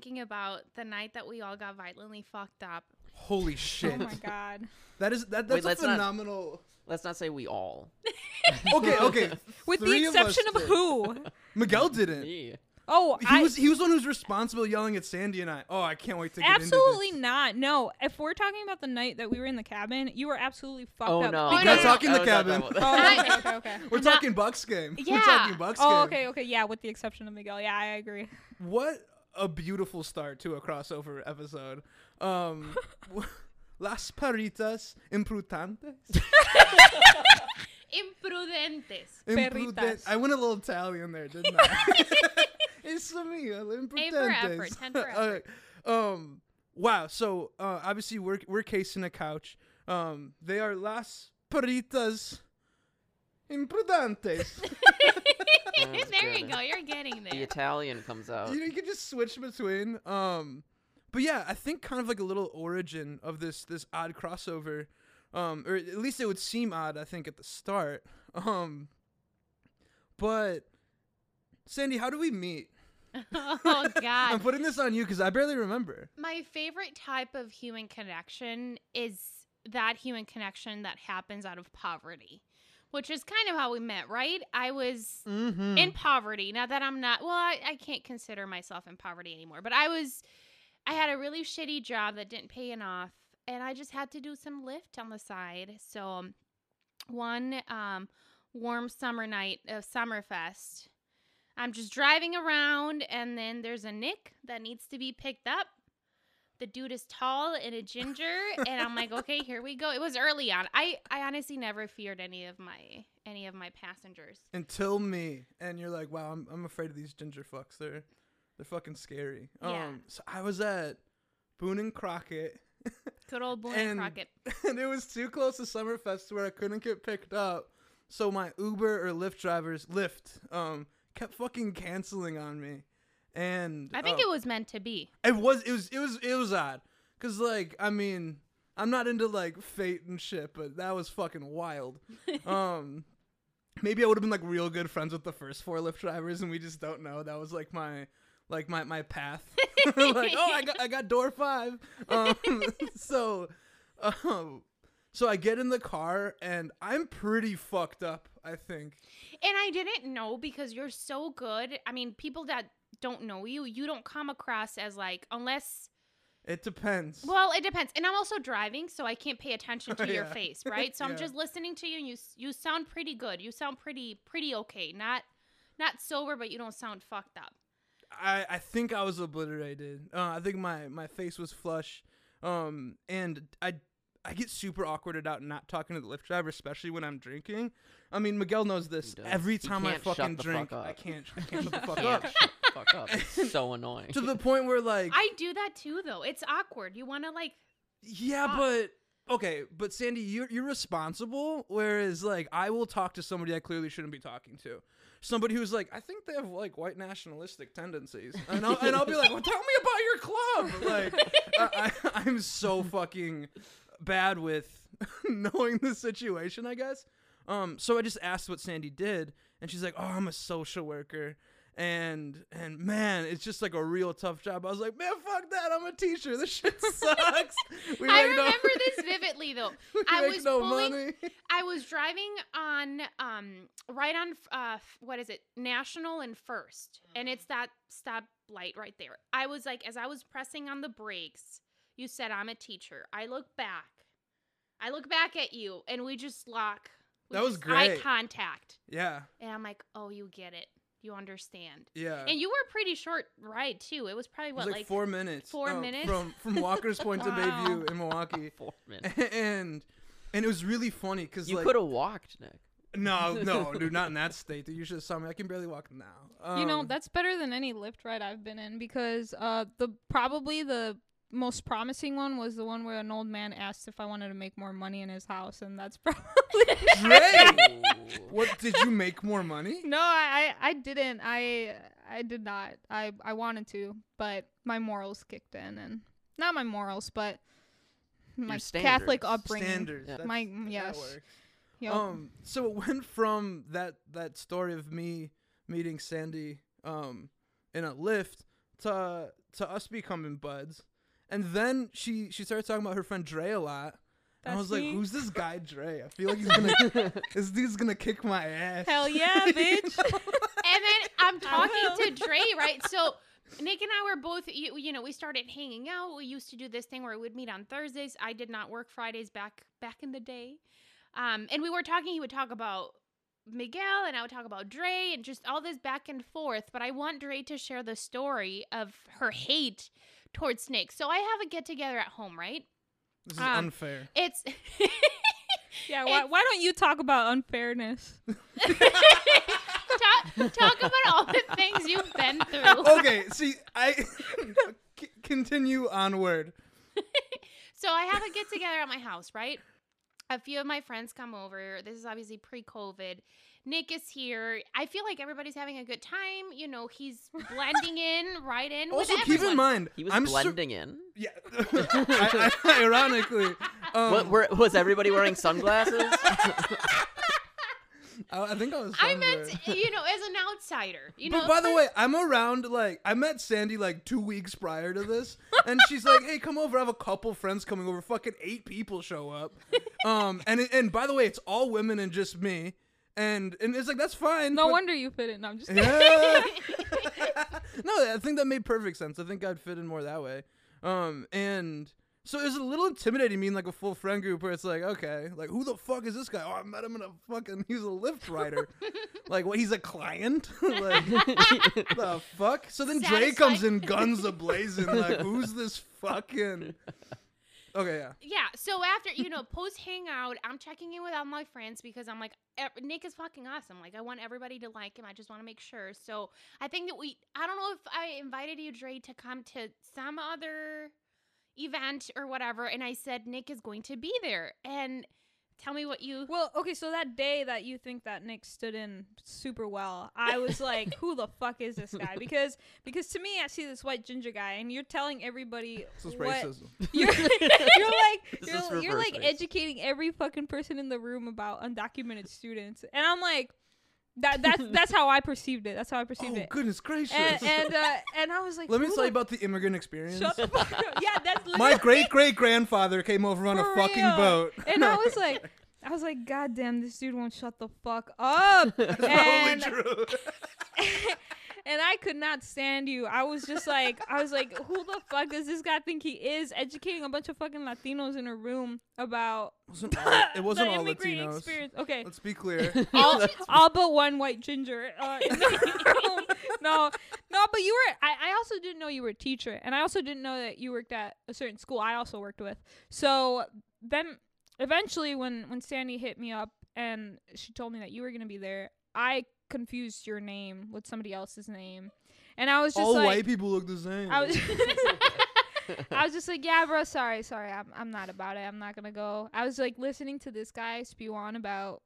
thinking about the night that we all got violently fucked up. Holy oh shit! Oh my god. That is that. Wait, That's let's a not- phenomenal. Let's not say we all. Okay, okay. With Three the us exception of, did. who? Miguel didn't. Yeah. Oh, He I was he was the one who's responsible yelling at Sandy and I. Oh, I can't wait to get absolutely into this. not. No, if we're talking about the night that we were in the cabin, you were absolutely fucked Oh up. no. Oh, We're not no, talking I the was not cabin. talking Oh, okay, okay, okay. We're talking Bucks game. We're Yeah. talking Bucks oh, game. Oh, okay, okay. Yeah, with the exception of Miguel. Yeah, I agree. What a beautiful start to a crossover episode. Um, Las paritas Imprutantes. Imprudentes. Imprudent- Perritas. I went a little Italian there, didn't I? it's me, Imprudentes. ten for effort. Uh, um, wow. So uh, obviously we're we're casing a couch. Um, they are Las Perritas Imprudentes. There you go. You're getting there. The. Italian comes out. you, know, you can just switch between. Um, but yeah, I think kind of like a little origin of this this odd crossover, um, or at least it would seem odd. I think at the start. Um, but Sandy, how do we meet? oh God! I'm putting this on you because I barely remember. My favorite type of human connection is that human connection that happens out of poverty, which is kind of how we met, right? I was Mm-hmm. in poverty. Now that I'm not, well, I, I can't consider myself in poverty anymore, but I was, I had a really shitty job that didn't pay enough, and I just had to do some Lyft on the side. So, um, one um, warm summer night of Summerfest, I'm just driving around, and then there's a Nick that needs to be picked up. The dude is tall and a ginger, and I'm like, okay, here we go. It was early on. I, I honestly never feared any of my any of my passengers. Until me, and you're like, wow, I'm I'm afraid of these ginger fucks. They're they're fucking scary. Yeah. Um, so I was at Boone and Crockett. Good old Boone And- Crockett. and it was too close to Summerfest to where I couldn't get picked up. So my Uber or Lyft drivers, Lyft, um, kept fucking canceling on me. And I think uh, it was meant to be. it was it was it was it was odd. Cause like I mean I'm not into like fate and shit, but that was fucking wild. um, maybe I would have been like real good friends with the first four Lyft drivers, and we just don't know. That was like my like my my path. like oh I got I got door five. Um, so um, so I get in the car and I'm pretty fucked up. I think. And I didn't know because you're so good. I mean, people that don't know you, you don't come across as like unless It depends. well, it depends. And I'm also driving, so I can't pay attention to your Yeah. face, right? So I'm just listening to you and you you sound pretty good. You sound pretty pretty okay. Not not sober, but you don't sound fucked up. I, I think I was obliterated. Uh, I think my, my face was flush. Um, and I I get super awkwarded out not talking to the Lyft driver, especially when I'm drinking. I mean, Miguel knows this. Every time I fucking drink, fuck I can't I can't shut the fuck up. shut the fuck up. It's so annoying. to the point where like I do that too though. It's awkward. You want to like yeah, Fuck. but okay, but Sandy, you're you're responsible. Whereas like I will talk to somebody I clearly shouldn't be talking to. Somebody who's like, I think they have like white nationalistic tendencies, and I'll, and I'll be like, well, tell me about your club. Like, I, I, I'm so fucking bad with knowing the situation, I guess. Um, so I just asked what Sandy did, and she's like, "Oh, I'm a social worker." And and man, it's just like a real tough job. I was like, man, fuck that. I'm a teacher. This shit sucks. We I make no- remember this vividly though. we I make was no pulling- money. I was driving on um right on uh what is it National and First and it's that stop light right there. I was like as I was pressing on the brakes, you said I'm a teacher. I look back. I look back at you and we just lock. we That was just Eye contact. Yeah, And I'm like, "Oh, you get it. You understand." yeah. And you were a pretty short ride too. It was probably it was what like, like, four minutes. four uh, minutes? from from Walker's Point to Wow. Bayview in Milwaukee, Four minutes. and and it was really funny because You like could have walked, Nick. no no dude not in that state. Dude, you should have saw me. I can barely walk now. you know Um, that's better than any Lyft ride I've been in because uh the probably the most promising one was the one where an old man asked if I wanted to make more money in his house, and that's probably Great. Ooh. what did you make more money? no, I, I I didn't. I I did not. I I wanted to, but my morals kicked in, and not my morals, but my Catholic upbringing. Standards. Yeah. My that yes. works. Yup. Um, so it went from that that story of me meeting Sandy um in a Lyft to to us becoming buds. And then she she started talking about her friend Dre a lot. And I That's was like, "Who's this guy Dre? I feel like he's gonna this dude's gonna kick my ass." Hell yeah, bitch. and then I'm talking to Dre, right? So Nick and I were both, you, you know, we started hanging out. We used to do this thing where we would meet on Thursdays. I did not work Fridays back back in the day, um, and we were talking. He would talk about Miguel, and I would talk about Dre, and just all this back and forth. But I want Dre to share the story of her hate towards snakes. So I have a get together at home, right? This is Um, unfair. It's yeah, why, why don't you talk about unfairness? talk, talk about all the things you've been through. okay, see, I c- continue onward. So I have a get together at my house, right? A few of my friends come over. This is obviously pre COVID. Nick is here. I feel like everybody's having a good time. You know, he's blending in right in. Also, with keep everyone. in mind, He was I'm sur- blending in. yeah, I, I, ironically, um, What, were, was everybody wearing sunglasses? I, I think I was. I meant, you know, as an outsider. You know, by the way, I'm around like I met Sandy like two weeks prior to this, and she's like, "Hey, come over. I have a couple friends coming over. Fucking eight people show up." Um, and and by the way, it's all women and just me, and and it's like that's fine. No but- wonder you fit it. No, I'm just kidding. Yeah. no, I think that made perfect sense. I think I'd fit in more that way. Um, and so it was a little intimidating meeting like a full friend group where it's like, okay, like who the fuck is this guy? Oh, I met him in a fucking. He's a Lyft rider. like, what? He's a client? like, the fuck? So then Dre comes in, guns a blazing. Like, who's this fucking? Okay, yeah. Yeah. So after you know post hangout, I'm checking in with all my friends because I'm like Nick is fucking awesome. Like I want everybody to like him. I just want to make sure. So I think that we. I don't know if I invited you, Dre, to come to some other event or whatever, and I said Nick is going to be there. And tell me what you. Well, okay, so that day that you think that Nick stood in super well, I was like, "Who the fuck is this guy?" Because because to me, I see this white ginger guy, and you're telling everybody This is what racism. you're you're like This you're, is you're like reverse educating every fucking person in the room about undocumented students, and I'm like, that that's that's how I perceived it. That's how I perceived Oh it. goodness gracious! And and, uh, and I was like, Let me tell you about the immigrant experience. Shut the fuck up. Yeah, that's My great great grandfather came over on a For fucking real. boat. And I was like, I was like, God damn, this dude won't shut the fuck up. and, Totally true. and I could not stand you. I was just like, I was like, who the fuck does this guy think he is? Educating a bunch of fucking Latinos in a room about wasn't all, it wasn't the all immigrant Latinos. experience. Okay. Let's be clear. all, all but one white ginger. Uh, in the room. no, no, but you were. I, I also didn't know you were a teacher, and I also didn't know that you worked at a certain school. I also worked with. So then, eventually, when when Sandy hit me up and she told me that you were gonna be there, I confused your name with somebody else's name, and I was just all like, white people look the same. I was. I was just like, yeah, bro, sorry, sorry, I'm, I'm not about it. I'm not gonna go. I was like listening to this guy spew on about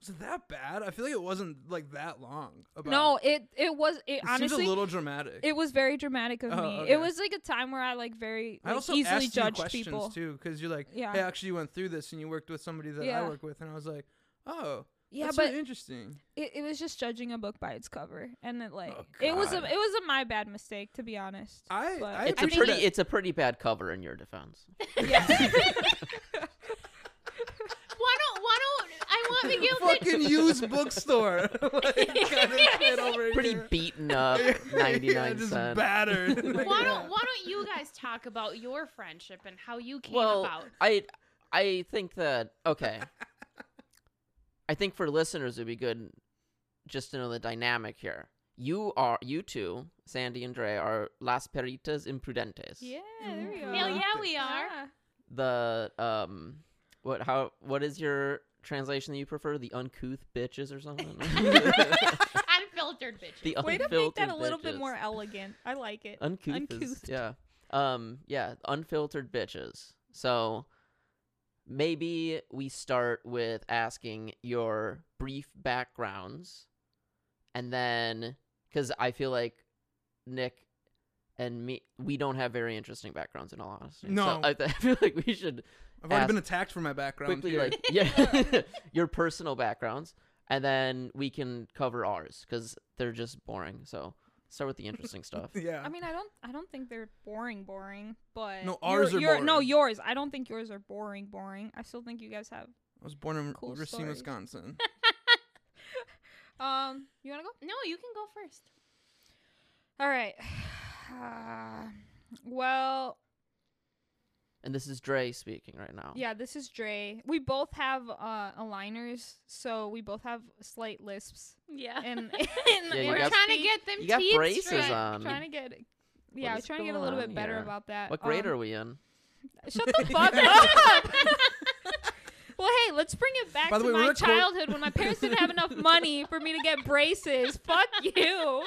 Was it that bad? I feel like it wasn't like that long. About No, it it was it, it honestly seems a little dramatic. it was very dramatic of Oh, me. okay. It was like a time where I like very I also easily asked you judged questions people. too, because you're like, Yeah. hey, actually, you went through this and you worked with somebody that I Yeah. work with, and I was like, oh, Yeah, that's but really interesting. it, it was just judging a book by its cover, and it like Oh, it was a it was a my bad mistake to be honest. I, but- I It's a pretty it. it's a pretty bad cover in your defense. Yeah. Why don't? Why don't? I want Miguel to. fucking used bookstore. like, kind of shit over Pretty here. beaten up, Yeah, ninety nine just cent. battered. Why don't Why don't you guys talk about your friendship and how you came Well, about? I I think that okay. I think for listeners it'd be good just to know the dynamic here. You are you two, Sandy and Dre, are las perritas imprudentes. yeah, there we go. Hell yeah, we are. Yeah. The um what how what is your translation that you prefer? The uncouth bitches or something? Unfiltered bitches. the Way to make unfiltered that a little bit more elegant. I like it. uncouth, is- Uncouth. yeah um yeah unfiltered bitches so maybe we start with asking your brief backgrounds and then because i feel like nick and me we don't have very interesting backgrounds in all honesty No. so I, th- I feel like we should I've already been attacked for my background. quickly here. like yeah your personal backgrounds and then we can cover ours because they're just boring. So start with the interesting stuff. Yeah. I mean, I don't, I don't think they're boring, boring. But No, your- ours are your- No, boring. yours. I don't think yours are boring, boring. I still think you guys have. I was born in Cool Racine, stories. Wisconsin. Um, you wanna go? No, you can go first. All right. Uh, well, And this is Dre speaking right now. yeah, this is Dre. We both have uh aligners, so we both have slight lisps. Yeah. And, and, Yeah, We're got- trying to get them you got teeth braces straight. on. trying to get yeah, is trying to get a little on bit better here? about that. What grade Um, are we in? Shut the fuck up. well, hey, let's bring it back the to way, my childhood when my parents didn't have enough money for me to get braces. Fuck you.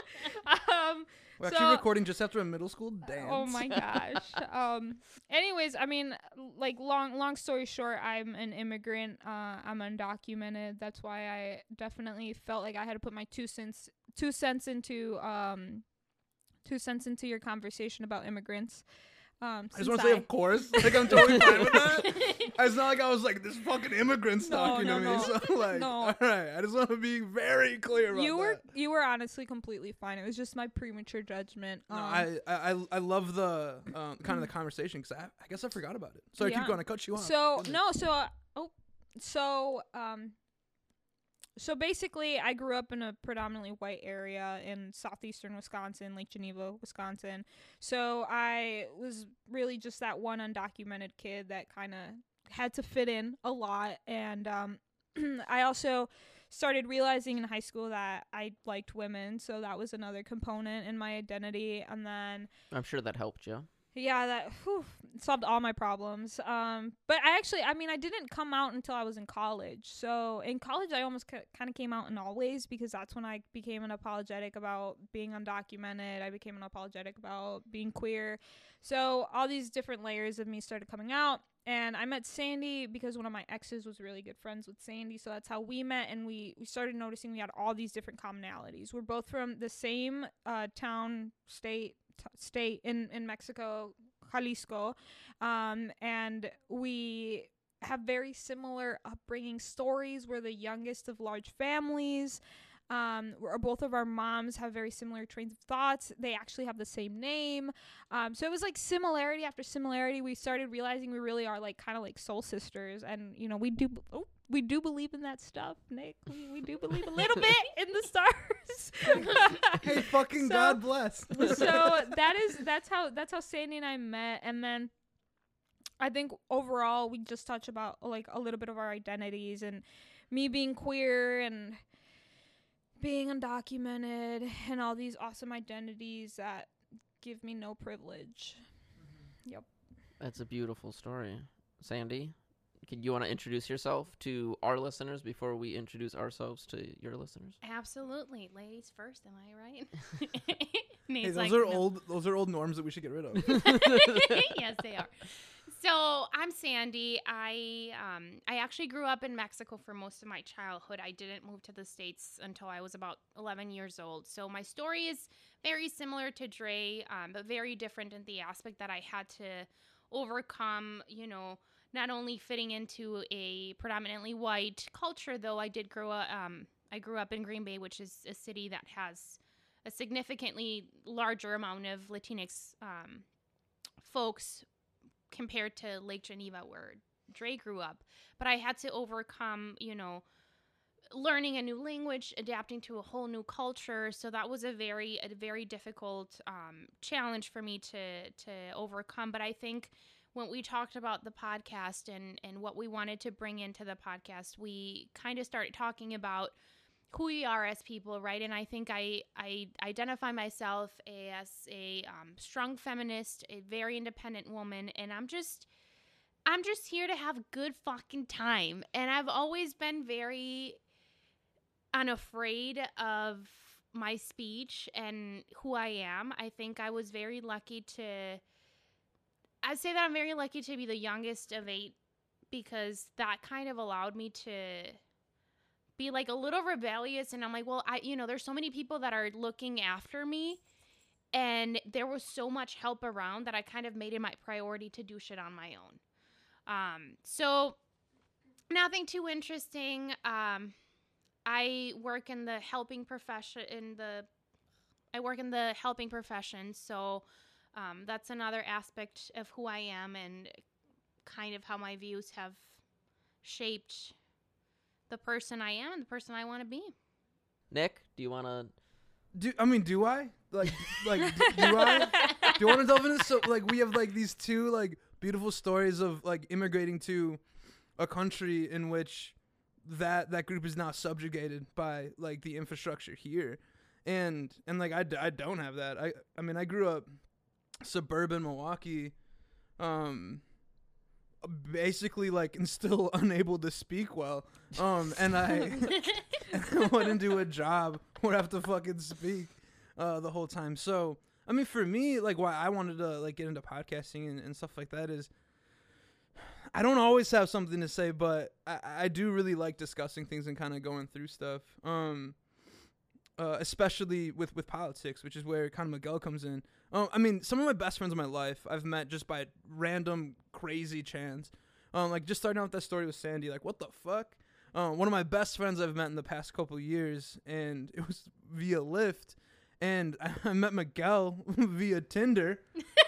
Um, We're actually recording just after a middle school dance. Oh my gosh. um. Anyways, I mean, like long long story short, I'm an immigrant. Uh, I'm undocumented. That's why I definitely felt like I had to put my two cents two cents into um two cents into your conversation about immigrants. Um, I just want to say, of course. Like, I'm totally fine with that. It's not like I was like, this fucking immigrant's No, talking no, to me. no. So, like, No. all right. I just want to be very clear about you were that. you were honestly completely fine. It was just my premature judgment. Um, I, I I- I love the um, kind of the conversation because I, I guess I forgot about it. So I keep going. I cut you off. So no, so uh, oh, so um, so basically, I grew up in a predominantly white area in southeastern Wisconsin, Lake Geneva, Wisconsin. So I was really just that one undocumented kid that kind of had to fit in a lot, and um, I also started realizing in high school that I liked women, so that was another component in my identity, and then I'm sure that helped you. yeah, that whew, solved all my problems. Um, but I actually, I mean, I didn't come out until I was in college. So in college, I almost c- kind of came out in all ways because that's when I became an apologetic about being undocumented. I became an apologetic about being queer. So all these different layers of me started coming out. And I met Sandy because one of my exes was really good friends with Sandy. So that's how we met. And we, we started noticing we had all these different commonalities. We're both from the same uh, town, state, t- state in, in Mexico, Jalisco. Um, and we have very similar upbringing stories. We're the youngest of large families. Um, both of our moms have very similar trains of thoughts. They actually have the same name. Um, so it was like similarity after similarity. We started realizing we really are like kind of like soul sisters, and you know we do. Oh, we do believe in that stuff, Nick. We, we do believe a little bit in the stars. Hey, fucking So- God bless. so that is that's how that's how Sandy and I met, and then I think overall we just touch about like a little bit of our identities and me being queer and being undocumented and all these awesome identities that give me no privilege. Mm-hmm. Yep. That's a beautiful story. Sandy, can you want to introduce yourself to our listeners before we introduce ourselves to your listeners? Absolutely, ladies first. Am I right? Hey, those like, are "No." old. Those are old norms that we should get rid of. yes, they are. So I'm Sandy. I um I actually grew up in Mexico for most of my childhood. I didn't move to the states until I was about 11 years old. So my story is very similar to Dre, um, but very different in the aspect that I had to overcome. You know, not only fitting into a predominantly white culture, though I did grow up. Um, I grew up in Green Bay, which is a city that has a significantly larger amount of Latinx um, folks compared to Lake Geneva, where Dre grew up. But I had to overcome, you know, learning a new language, adapting to a whole new culture. So that was a very, a very difficult um, challenge for me to to overcome. But I think when we talked about the podcast and and what we wanted to bring into the podcast, we kind of started talking about who we are as people, right? And I think I I identify myself as a um, strong feminist, a very independent woman, and I'm just I'm just here to have good fucking time. And I've always been very unafraid of my speech and who I am. I think I was very lucky to I'd say that I'm very lucky to be the youngest of 8 because that kind of allowed me to be like a little rebellious and I'm like, well, I you know, there's so many people that are looking after me and there was so much help around that I kind of made it my priority to do shit on my own. Um so nothing too interesting. Um I I work in the helping profession in the I work in the helping profession, so um, that's another aspect of who I am and kind of how my views have shaped the person I am and the person I want to be. Nick, do you want to? Do I mean do I like like d- do I? Do you want to delve into so like we have like these two like beautiful stories of like immigrating to a country in which that that group is now subjugated by like the infrastructure here and and like I, I don't have that i i mean i grew up suburban milwaukee um basically like and still unable to speak well um and i and I went into a job I have to fucking speak uh, the whole time. So, I mean, for me, like, why I wanted to like get into podcasting and, and stuff like that is, I don't always have something to say, but I, I do really like discussing things and kind of going through stuff. Um, uh, especially with with politics, which is where kind of Miguel comes in. Um, I mean, some of my best friends in my life I've met just by random crazy chance. Um, like just starting out with that story with Sandy, like what the fuck? Um, one of my best friends I've met in the past couple years, and it was via Lyft, and I met Miguel via Tinder.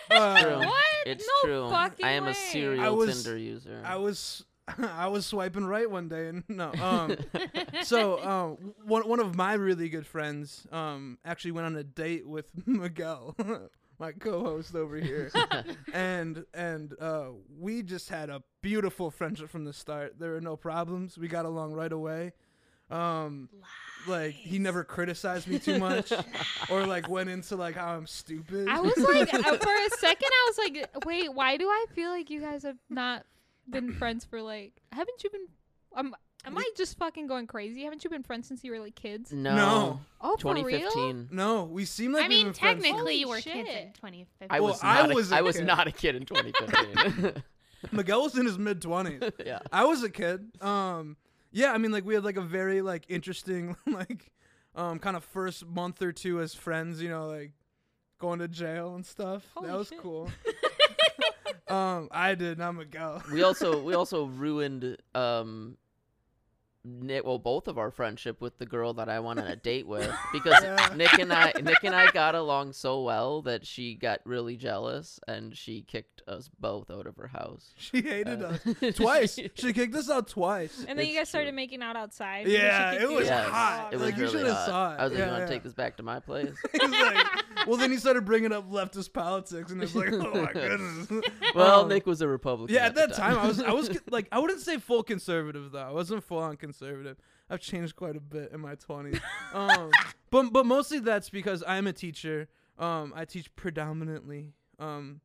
Uh, True. What? It's No true. fucking I am way. a serial I was- Tinder user. I was I was swiping right one day, and no. Um, so um, one one of my really good friends um actually went on a date with Miguel, my co-host over here, and and uh, we just had a beautiful friendship from the start. There were no problems. We got along right away. Um, like he never criticized me too much, or like went into like how I'm stupid. I was like, uh, for a second, I was like, wait, why do I feel like you guys have not been friends for like, haven't you been? Um, am I just fucking going crazy? Haven't you been friends since you were like kids? no. No. Oh, for real? 2015. no, we seem like I mean, technically, you were kids in shit. 2015. I Well, was I was a, a I was not a kid in 2015. Miguel was in his mid twenties. yeah. I was a kid. Um, yeah, I mean, like we had like a very like interesting like um kind of first month or two as friends. You know, like going to jail and stuff. that was shit. cool. Um, I did, not Miguel. We also we also ruined um Nick well both of our friendship with the girl that I went on a date with because Yeah. Nick and I Nick and I got along so well that she got really jealous and she kicked us both out of her house. She hated Uh, us twice. she kicked us out twice. And then you guys started true. making out outside. and then she Yeah, kicked it you was out. Yes, hot. It was Like, you really shoulda hot. saw it. I was like, Yeah, "You want yeah. to take this back to my place?" He like, well, then he started bringing up leftist politics, and it's like, oh my goodness. well, Um, Nick was a Republican. Yeah, at at the that time, I was I was like I wouldn't say full conservative though. I wasn't full on conservative. I've changed quite a bit in my twenties. um, but but mostly that's because I'm a teacher. Um, I teach predominantly um,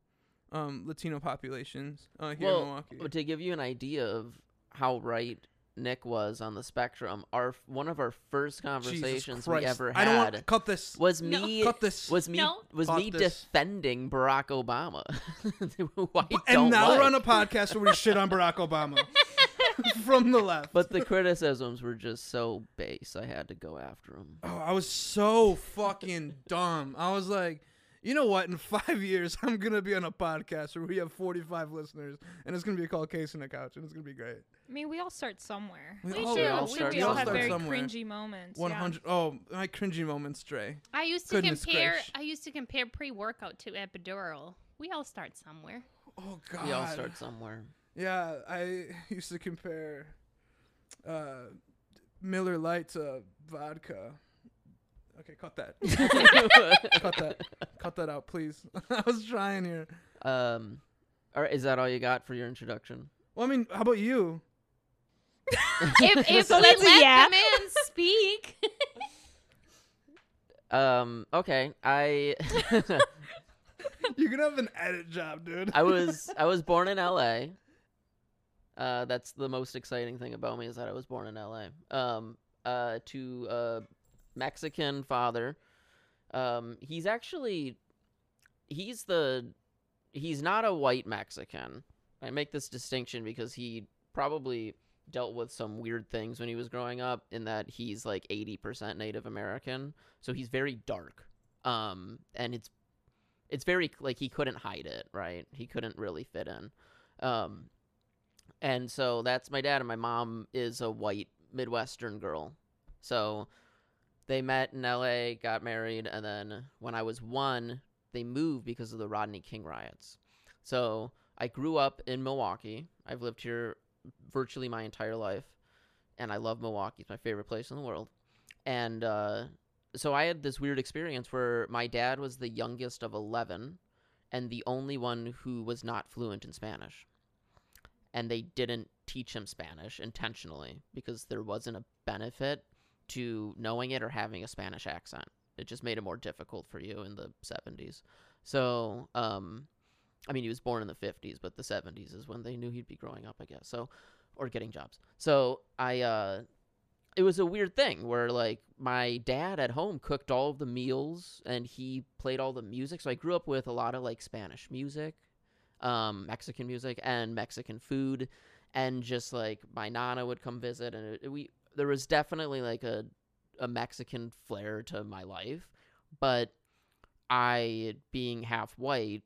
um, Latino populations uh, here in well, Milwaukee. to give you an idea of how right Nick was on the spectrum, our one of our first conversations we Christ. ever I don't had want cut this. was No. me cut this. was me No. was Cut me this. defending Barack Obama. Who I and now like. we're on a podcast where we shit on Barack Obama from the left. But the criticisms were just so base. I had to go after him. Oh, I was so fucking dumb. I was like, you know what? In five years, I'm gonna be on a podcast where we have 45 listeners, and it's gonna be called Case in the Couch, and it's gonna be great. I mean, we all start somewhere. We We all, do. we We all do. start, we We all all have start very somewhere. cringy moments. 100. Oh, my cringy moments, Dre. I used to Goodness compare. gracious. I used to compare pre-workout to epidural. We all start somewhere. Oh God. We all start somewhere. Yeah, I used to compare uh, Miller Lite to vodka. Okay, cut that. cut that. Cut that out, please. I was trying here. um, all right, is that all you got for your introduction? Well, I mean, how about you? If if So we let yeah. the man speak, Um, okay, I You're gonna have an edit job, dude. I was I was born in L.A. Uh, that's the most exciting thing about me is that I was born in L.A. Um, uh, to a Mexican father. Um, he's actually he's the he's not a white Mexican. I make this distinction because he probably dealt with some weird things when he was growing up in that he's like 80% Native American. So he's very dark. Um and it's it's very like he couldn't hide it, right? He couldn't really fit in. Um and so that's my dad and my mom is a white Midwestern girl. So they met in LA, got married, and then when I was one, they moved because of the Rodney King riots. So I grew up in Milwaukee. I've lived here virtually my entire life, and I love Milwaukee. It's my favorite place in the world. And uh, so I had this weird experience where my dad was the youngest of 11 and the only one who was not fluent in Spanish. And they didn't teach him Spanish intentionally because there wasn't a benefit to knowing it or having a Spanish accent. It just made it more difficult for you in the 70s. So, um, I mean, he was born in the 50s, but the 70s is when they knew he'd be growing up, I guess. So, or getting jobs. So, I, uh, it was a weird thing where like my dad at home cooked all of the meals and he played all the music. So I grew up with a lot of like Spanish music, um, Mexican music, and Mexican food, and just like my nana would come visit, and it, we there was definitely like a a Mexican flair to my life, but I being half white,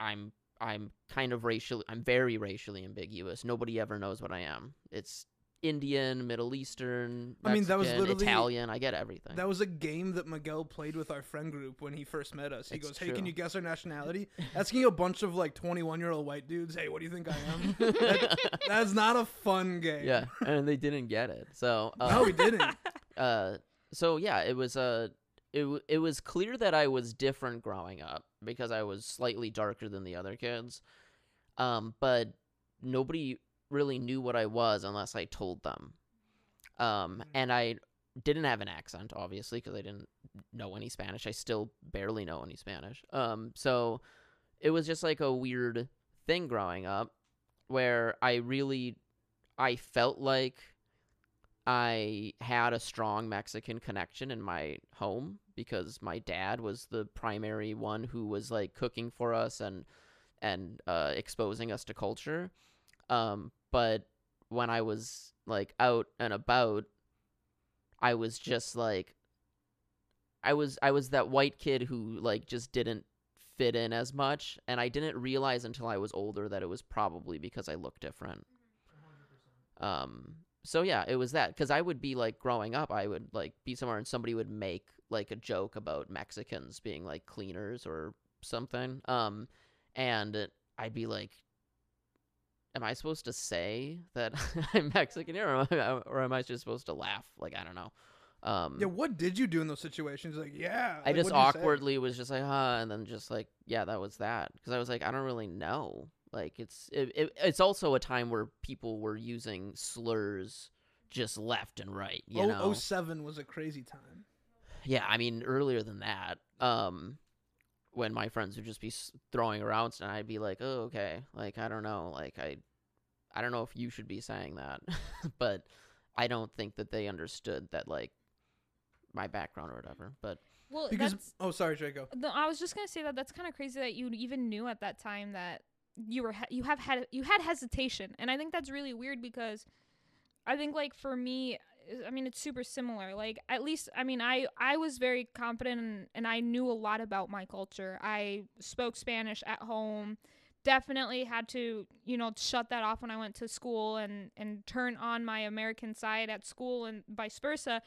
I'm I'm kind of racially I'm very racially ambiguous. Nobody ever knows what I am. It's Indian, Middle Eastern, Mexican, I mean, that was literally- Italian. I get everything. That was a game that Miguel played with our friend group when he first met us. He It's goes, "Hey, can you guess our nationality?" Asking a bunch of like 21 year old white dudes, "Hey, what do you think I am?" That- that's not a fun game. yeah, and they didn't get it. So uh, No, we didn't. uh, so yeah, it was uh, it w- it was clear that I was different growing up because I was slightly darker than the other kids. Um, but nobody really knew what I was unless I told them. Um, and I didn't have an accent, obviously, because I didn't know any Spanish. I still barely know any Spanish. Um, so it was just like a weird thing growing up where I really I felt like I had a strong Mexican connection in my home because my dad was the primary one who was like cooking for us and and uh, exposing us to culture. Um, but when I was like out and about, I was just like I was I was that white kid who like just didn't fit in as much and I didn't realize until I was older that it was probably because I looked different. Um so yeah, it was that cuz I would be like growing up I would like be somewhere and somebody would make like a joke about Mexicans being like cleaners or something. Um and I'd be like am I supposed to say that I'm Mexican here or am I, or am I just supposed to laugh? Like I don't know. Um Yeah, what did you do in those situations? Like, yeah. I like, just what'd you say? awkwardly was just like, huh, and then just like, yeah, that was that. Because I was like, I don't really know. Like, it's it, it, it's also a time where people were using slurs just left and right. You Oh, know, 07 was a crazy time. yeah. I mean, earlier than that, um, when my friends would just be throwing around, and I'd be like, oh, okay, like I don't know, like I, I don't know if you should be saying that, but I don't think that they understood that like my background or whatever. But Well, Because oh, sorry, Draco. No, I was just gonna say that that's kind of crazy that you even knew at that time that you were you have had you had hesitation, and I think that's really weird because I think like for me, I mean it's super similar. Like at least I mean I I was very confident and, and I knew a lot about my culture. I spoke Spanish at home. Definitely had to you know shut that off when I went to school and and turn on my American side at school and vice versa.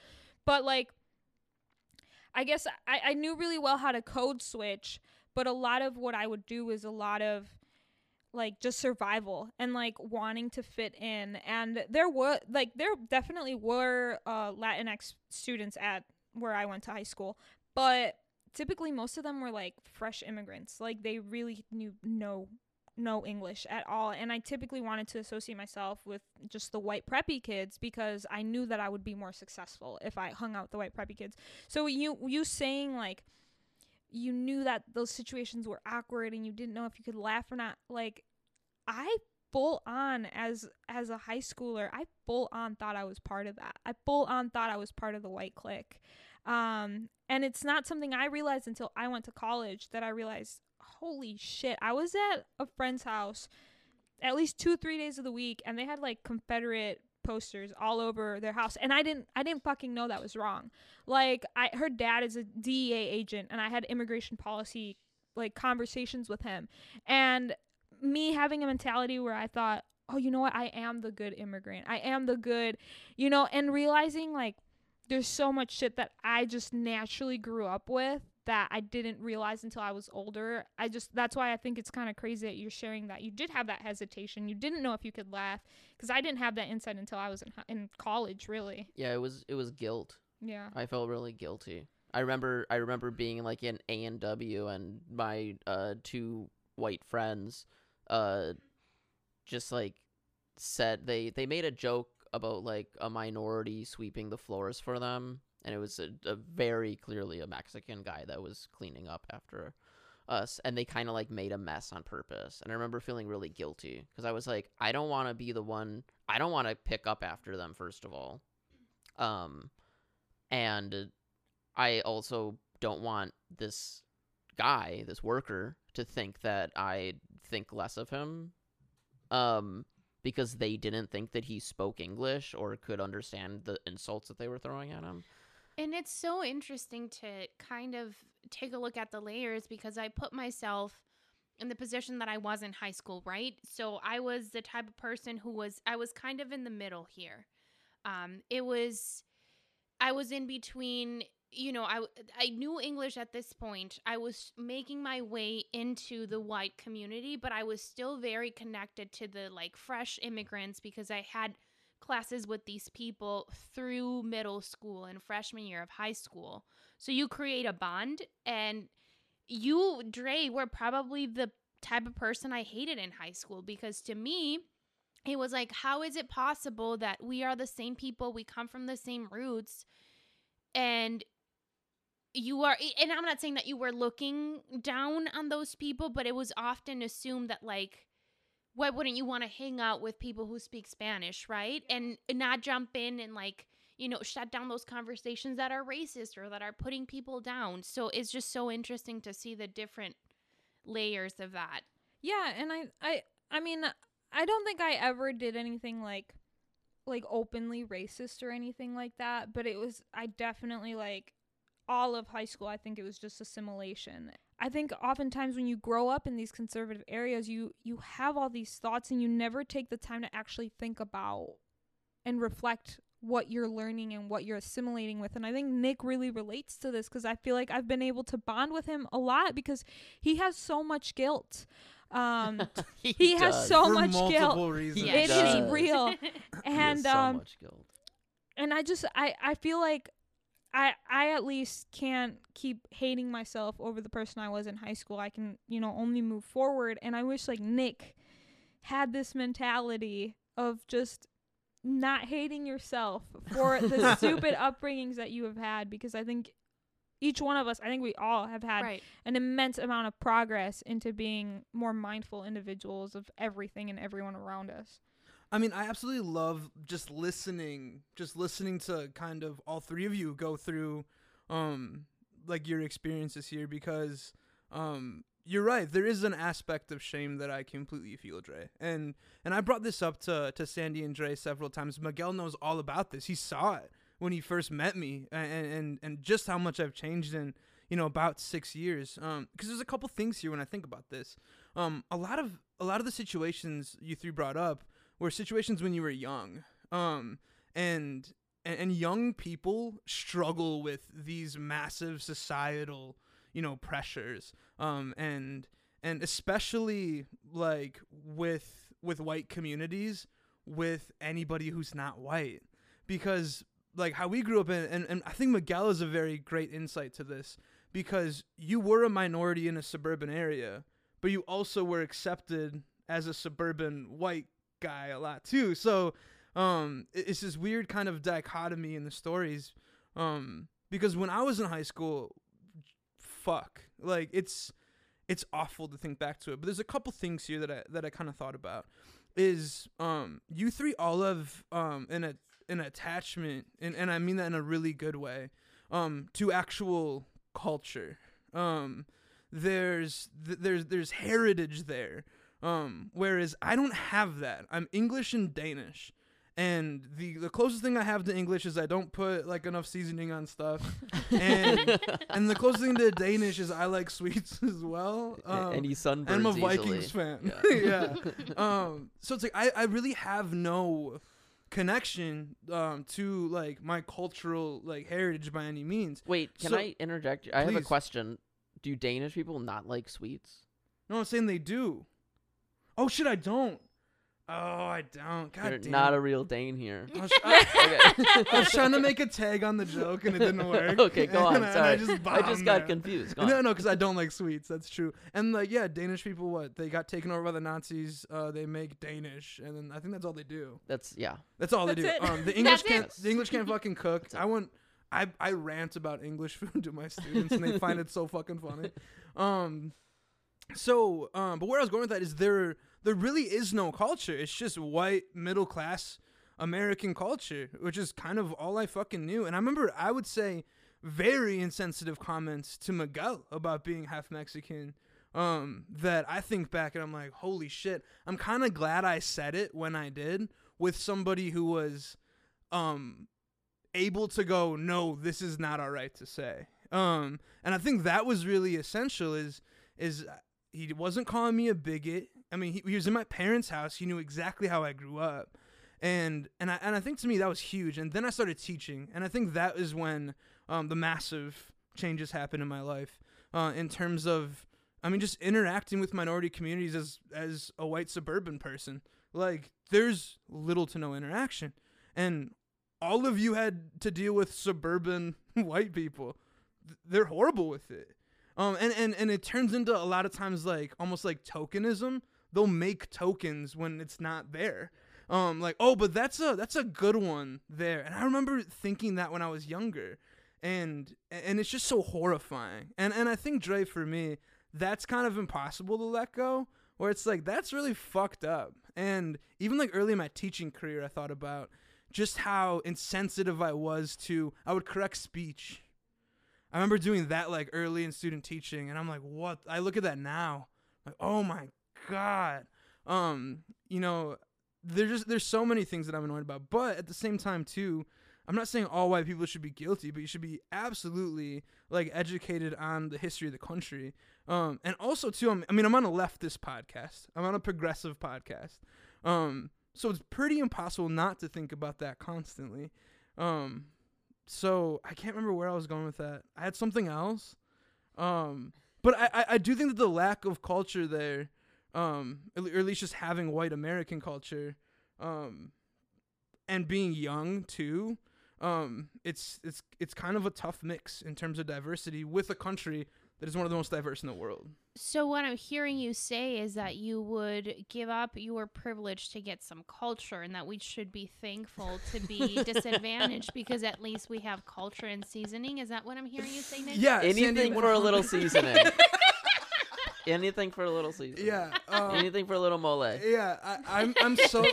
But like I guess I, I knew really well how to code switch, but a lot of what I would do was a lot of like just survival and like wanting to fit in. And there were like there definitely were uh, Latinx students at where I went to high school, but typically most of them were like fresh immigrants. Like they really knew no no English at all. And I typically wanted to associate myself with just the white preppy kids because I knew that I would be more successful if I hung out with the white preppy kids. So you you saying like you knew that those situations were awkward and you didn't know if you could laugh or not. Like I full on as as a high schooler, I full on thought I was part of that. I full on thought I was part of the white clique. Um and it's not something I realized until I went to college that I realized holy shit. I was at a friend's house at least 2 3 days of the week and they had like Confederate posters all over their house and I didn't I didn't fucking know that was wrong. Like I her dad is a DEA agent and I had immigration policy like conversations with him and me having a mentality where I thought oh, you know what? I am the good immigrant. I am the good, you know, and realizing like there's so much shit that I just naturally grew up with that I didn't realize until I was older. I just that's why I think it's kind of crazy that you're sharing that you did have that hesitation. You didn't know if you could laugh because I didn't have that insight until I was in in college, really. Yeah, it was it was guilt. Yeah. I felt really guilty. I remember I remember being like in A and W and my uh two white friends uh just like said they they made a joke about like a minority sweeping the floors for them and it was a, a very clearly a Mexican guy that was cleaning up after us and they kind of like made a mess on purpose and I remember feeling really guilty because I was like I don't want to be the one I don't want to pick up after them first of all um and I also don't want this guy, this worker, to think that I think less of him. Um, because they didn't think that he spoke English or could understand the insults that they were throwing at him. And it's so interesting to kind of take a look at the layers because I put myself in the position that I was in high school, right? So I was the type of person who was I was kind of in the middle here. Um, it was I was in between, you know, I I knew English at this point. I was making my way into the white community, but I was still very connected to the like fresh immigrants because I had classes with these people through middle school and freshman year of high school. So you create a bond and you Dre were probably the type of person I hated in high school because to me it was like how is it possible that we are the same people, we come from the same roots and you are and I'm not saying that you were looking down on those people, but it was often assumed that like why wouldn't you want to hang out with people who speak Spanish, right? And not jump in and like, you know, shut down those conversations that are racist or that are putting people down. So it's just so interesting to see the different layers of that. Yeah, and I I I mean I don't think I ever did anything like like openly racist or anything like that, but it was I definitely like all of high school I think it was just assimilation. I think oftentimes when you grow up in these conservative areas, you you have all these thoughts and you never take the time to actually think about and reflect what you're learning and what you're assimilating with. And I think Nick really relates to this because I feel like I've been able to bond with him a lot because he has so much guilt. Um, he has does. so For much guilt. reasons. Yeah, It he is does. real, He has and so um, much guilt. and I just I I feel like I I at least can't keep hating myself over the person I was in high school. I can, you know, only move forward and I wish like Nick had this mentality of just not hating yourself for the stupid upbringings that you have had because I think each one of us, I think we all have had right. an immense amount of progress into being more mindful individuals of everything and everyone around us. I mean, I absolutely love just listening, just listening to kind of all three of you go through, um, like your experiences here because, um, you're right. There is an aspect of shame that I completely feel, Dre, and and I brought this up to to Sandy and Dre several times. Miguel knows all about this. He saw it when he first met me, and and and just how much I've changed in you know about six years. Um, because there's a couple things here when I think about this. Um, a lot of a lot of the situations you three brought up were situations when you were young. Um, and and, young people struggle with these massive societal, you know, pressures. Um, and and especially like with with white communities, with anybody who's not white, because like how we grew up in, and, and I think Miguel is a very great insight to this because you were a minority in a suburban area, but you also were accepted as a suburban white guy a lot too. So um it's this weird kind of dichotomy in the stories um because when I was in high school fuck. Like it's it's awful to think back to it but there's a couple things here that I that I kind of thought about. Is um you three all have um an a, an attachment and and I mean that in a really good way um to actual culture. Um there's th- there's there's heritage there um whereas I don't have that I'm English and Danish And the the closest thing I have to English is I don't put like enough seasoning on stuff, and and the closest thing to Danish is I like sweets as well. Um, and he sunburns I'm a easily. Vikings fan. Yeah. Yeah. um. So it's like I I really have no connection um to like my cultural like heritage by any means. Wait, can So- I interject? I have a question. Do Danish people not like sweets? No, I'm saying they do. Oh shit, I don't. Oh, I don't. God You're damn. not a real Dane here. I was, I, Okay. I was trying to make a tag on the joke and it didn't work. Okay, go on, And I- and sorry. I just, I just got there. confused. Go No, no, because I don't like sweets. That's true. And like, yeah, Danish people, what they got taken over by the Nazis. Uh, they make Danish, and then I think that's all they do. That's yeah. That's all That's they do. Um, the English That's can't. it. The English can't fucking cook. That's. I want. I I rant about English food to my students, and they find it so fucking funny. Um, so um, but where I was going with that is there there really is no culture. It's just white middle class American culture, which is kind of all I fucking knew. And I remember I would say very insensitive comments to Miguel about being half Mexican. Um, that I think back and I'm like, holy shit. I'm kind of glad I said it when I did with somebody who was, um, able to go, no, this is not all right to say. Um, and I think that was really essential. Is is he wasn't calling me a bigot. I mean, he, he was in my parents' house. He knew exactly how I grew up, and and I and I think to me that was huge. And then I started teaching, and I think that is when um, the massive changes happened in my life uh, in terms of I mean just interacting with minority communities as as a white suburban person. Like there's little to no interaction, and all of you had to deal with suburban white people. They're horrible with it. Um, and, and, and it turns into a lot of times like almost like tokenism. They'll make tokens when it's not there. Um, like oh, but that's a that's a good one there. And I remember thinking that when I was younger, and and it's just so horrifying. And and I think Dre for me, that's kind of impossible to let go. Where it's like that's really fucked up. And even like early in my teaching career, I thought about just how insensitive I was to. I would correct speech. I remember doing that like early in student teaching, and I'm like, what? I look at that now, like, oh my god. Um, you know, there's just there's so many things that I'm annoyed about, but at the same time too, I'm not saying all white people should be guilty, but you should be absolutely like educated on the history of the country. Um, and also too, I'm, I mean, I'm on a leftist podcast. I'm on a progressive podcast. Um, so it's pretty impossible not to think about that constantly. Um, so I can't remember where I was going with that. I had something else. Um, but I, I, I do think that the lack of culture there, um, or at least just having white American culture, um, and being young too, um, it's it's it's kind of a tough mix in terms of diversity with a country that is one of the most diverse in the world. So what I'm hearing you say is that you would give up your privilege to get some culture and that we should be thankful to be disadvantaged because at least we have culture and seasoning. Is that what I'm hearing you say, Nick? Yeah, Anything for a little seasoning. Anything for a little seasoning. Yeah. Um, Anything for a little mole. Yeah, I, I'm I'm so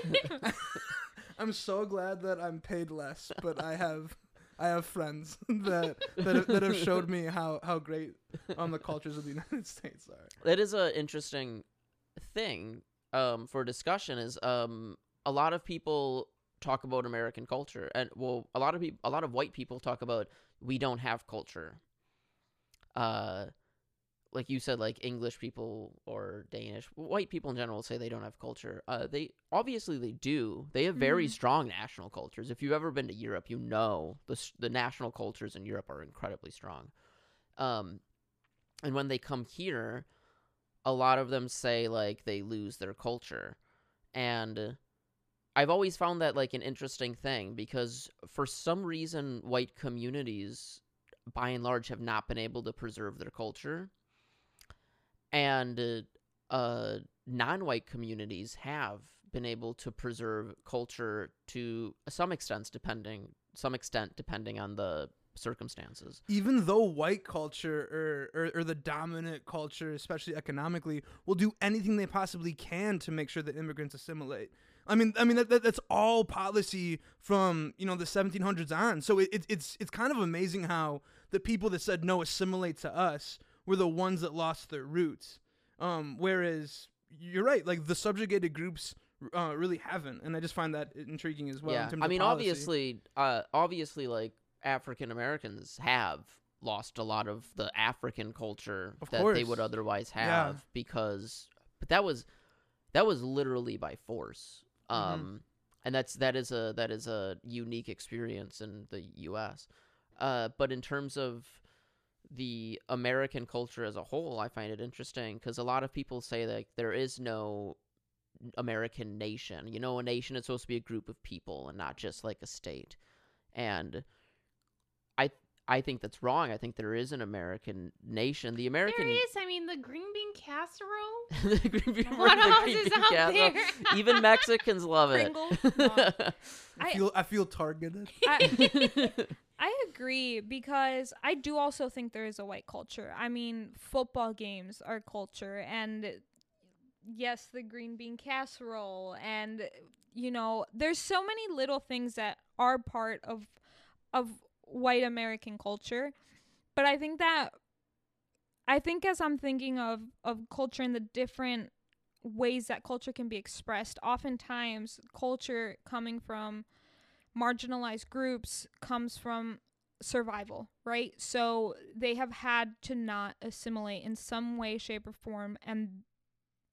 I'm so glad that I'm paid less, but I have I have friends that that have, that have showed me how how great um the cultures of the United States are. That is an interesting thing um, for discussion. Is um, a lot of people talk about American culture, and well, a lot of people, a lot of white people talk about we don't have culture. Uh, like you said, like English people or Danish, white people in general say they don't have culture. Uh, they obviously they do. They have very Mhm. strong national cultures. If you've ever been to Europe, you know the the national cultures in Europe are incredibly strong. Um, and when they come here, a lot of them say like they lose their culture, and I've always found that like an interesting thing because for some reason white communities by and large have not been able to preserve their culture and uh, uh, non-white communities have been able to preserve culture to some extent depending some extent depending on the circumstances Even though white culture or, or or the dominant culture, especially economically, will do anything they possibly can to make sure that immigrants assimilate. I mean, I mean that, that that's all policy from you know the 1700s on. So it, it, it's it's kind of amazing how the people that said no assimilate to us were the ones that lost their roots. Um, whereas you're right, like the subjugated groups uh, really haven't, and I just find that intriguing as well. yeah, I mean, policy. obviously, uh, obviously, like African Americans have lost a lot of the African culture Of that they would course. otherwise Yeah. have because, but that was that was literally by force. Mhm. Um, and that's that is a that is a unique experience in the U.S. Uh, but in terms of the American culture as a whole, I find it interesting because a lot of people say that there is no American nation. You know, a nation is supposed to be a group of people and not just like a state. And I I think that's wrong. I think there is an American nation. The American There is. I mean, the green bean casserole. the green bean- What the else green is bean out casserole. there? Even Mexicans love it. No. I I- feel I feel targeted. I, I agree because I do also think there is a white culture. I mean, football games are culture, and yes, the green bean casserole, and you know, there's so many little things that are part of of white American culture. But I think that I think as I'm thinking of of culture and the different ways that culture can be expressed, oftentimes culture coming from marginalized groups comes from survival, right? So they have had to not assimilate in some way, shape, or form. And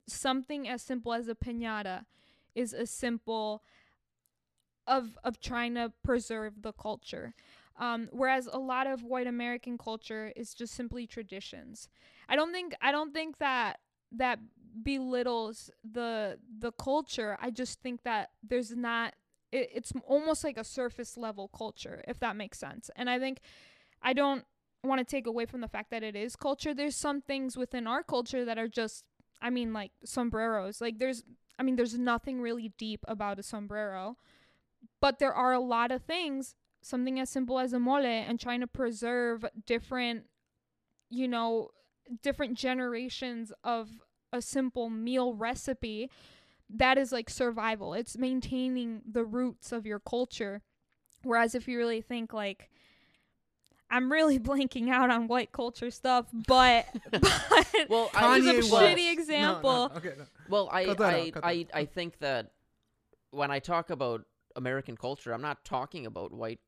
something as simple as a pinata is a simple of of trying to preserve the culture. Um, whereas a lot of white American culture is just simply traditions. I don't think I don't think that that belittles the the culture. I just think that there's not it, it's almost like a surface level culture if that makes sense. And I think I don't want to take away from the fact that it is culture. There's some things within our culture that are just I mean like sombreros. Like there's I mean there's nothing really deep about a sombrero. But there are a lot of things, something as simple as a mole and trying to preserve different you know, different generations of a simple meal recipe that is like survival. It's maintaining the roots of your culture. Whereas if you really think like I'm really blanking out on white culture stuff, but but well, I, Kanye Kanye a West. shitty example. No, no, okay, no. Well, I Cut that I, out, cut I, out. I think that when I talk about American culture, I'm not talking about white.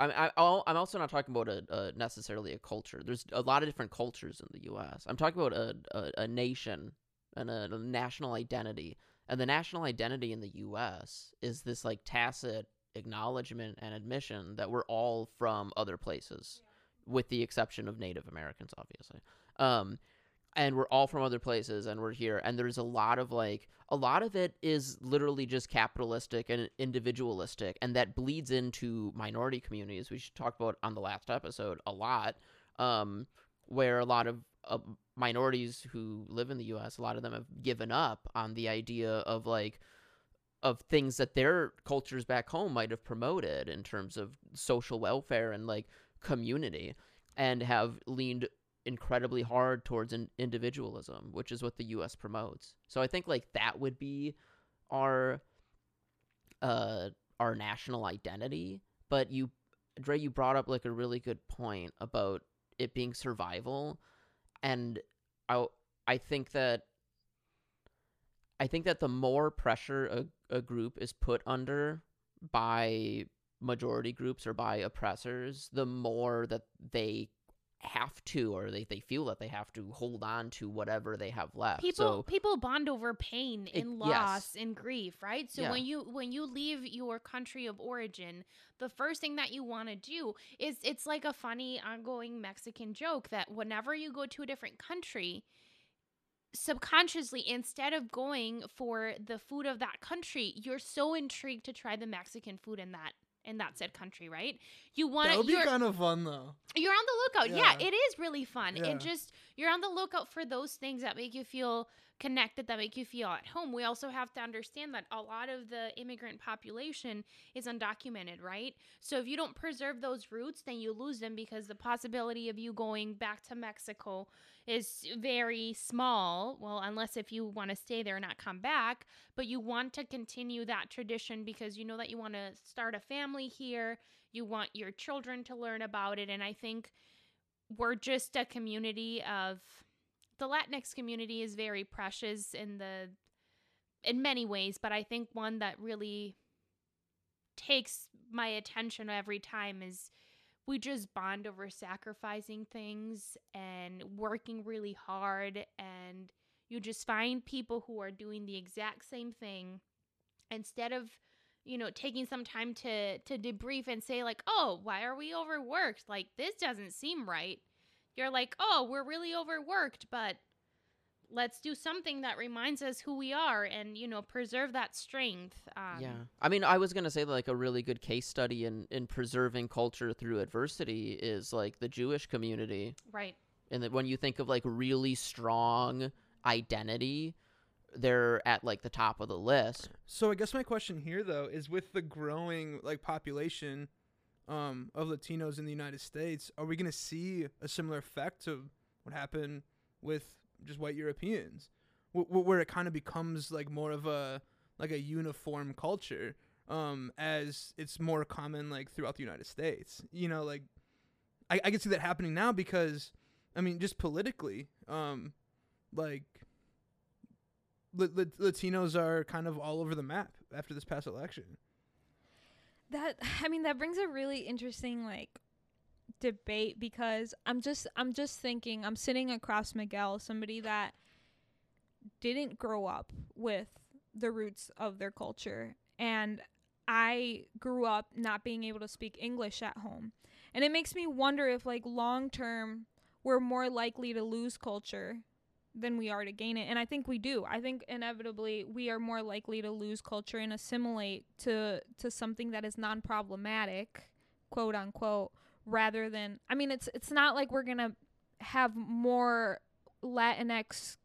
I, I I'll- I'm also not talking about a, a necessarily a culture. There's a lot of different cultures in the U.S. I'm talking about a a, a nation and a, a national identity. And the national identity in the U.S. is this like tacit acknowledgement and admission that we're all from other places, with the exception of Native Americans, obviously. Um, and we're all from other places and we're here and there's a lot of like a lot of it is literally just capitalistic and individualistic and that bleeds into minority communities which we talked about on the last episode a lot um where a lot of uh, minorities who live in the US a lot of them have given up on the idea of like of things that their cultures back home might have promoted in terms of social welfare and like community and have leaned incredibly hard towards in- individualism, which is what the U.S. promotes. So I think like that would be our uh our national identity. But you, Dre, you brought up like a really good point about it being survival, and I I think that I think that the more pressure a, a group is put under by majority groups or by oppressors, the more that they have to or they, they feel that they have to hold on to whatever they have left. people so people bond over pain It- and yes. loss and grief right so Yeah. when you when you leave your country of origin the first thing that you want to do is it's like a funny ongoing mexican joke that whenever you go to a different country subconsciously instead of going for the food of that country you're so intrigued to try the mexican food in that in that said country right you want That to would be kind of fun though. you're on the lookout. Yeah. Yeah. it is really fun. Yeah. And just you're on the lookout for those things that make you feel connected, that make you feel at home. We also have to understand that a lot of the immigrant population is undocumented, right? So if you don't preserve those roots, then you lose them because the possibility of you going back to Mexico is very small. Well, unless if you want to stay there and not come back, but you want to continue that tradition because you know that you want to start a family here you want your children to learn about it and i think we're just a community of the latinx community is very precious in the in many ways, but I think one that really takes my attention every time is we just bond over sacrificing things and working really hard and you just find people who are doing the exact same thing. Instead of you know taking some time to to debrief and say like oh why are we overworked? Like this doesn't seem right. You're like oh we're really overworked but let's do something that reminds us who we are and you know preserve that strength um, yeah. I mean, I was going to say like a really good case study in in preserving culture through adversity is like the Jewish community. right And that when you think of like really strong identity, they're at like the top of the list. So I guess my question here though is with the growing like population um, of Latinos in the United States, are we going to see a similar effect to what happened with just white Europeans, w- w- where it kind of becomes like more of a like a uniform culture, um, as it's more common like throughout the United States. You know, like I, I can see that happening now because, I mean, just politically, um, like Lat- Lat- Latinos are kind of all over the map after this past election. that i mean that brings a really interesting like debate because i'm just i'm just thinking i'm sitting across miguel somebody that didn't grow up with the roots of their culture. And i grew up not being able to speak english at home. And it makes me wonder if like long term we're more likely to lose culture than we are to gain it. And i think we do. I think inevitably we are more likely to lose culture and assimilate to to something that is non-problematic quote unquote rather than i mean it's it's not like we're gonna have more latinx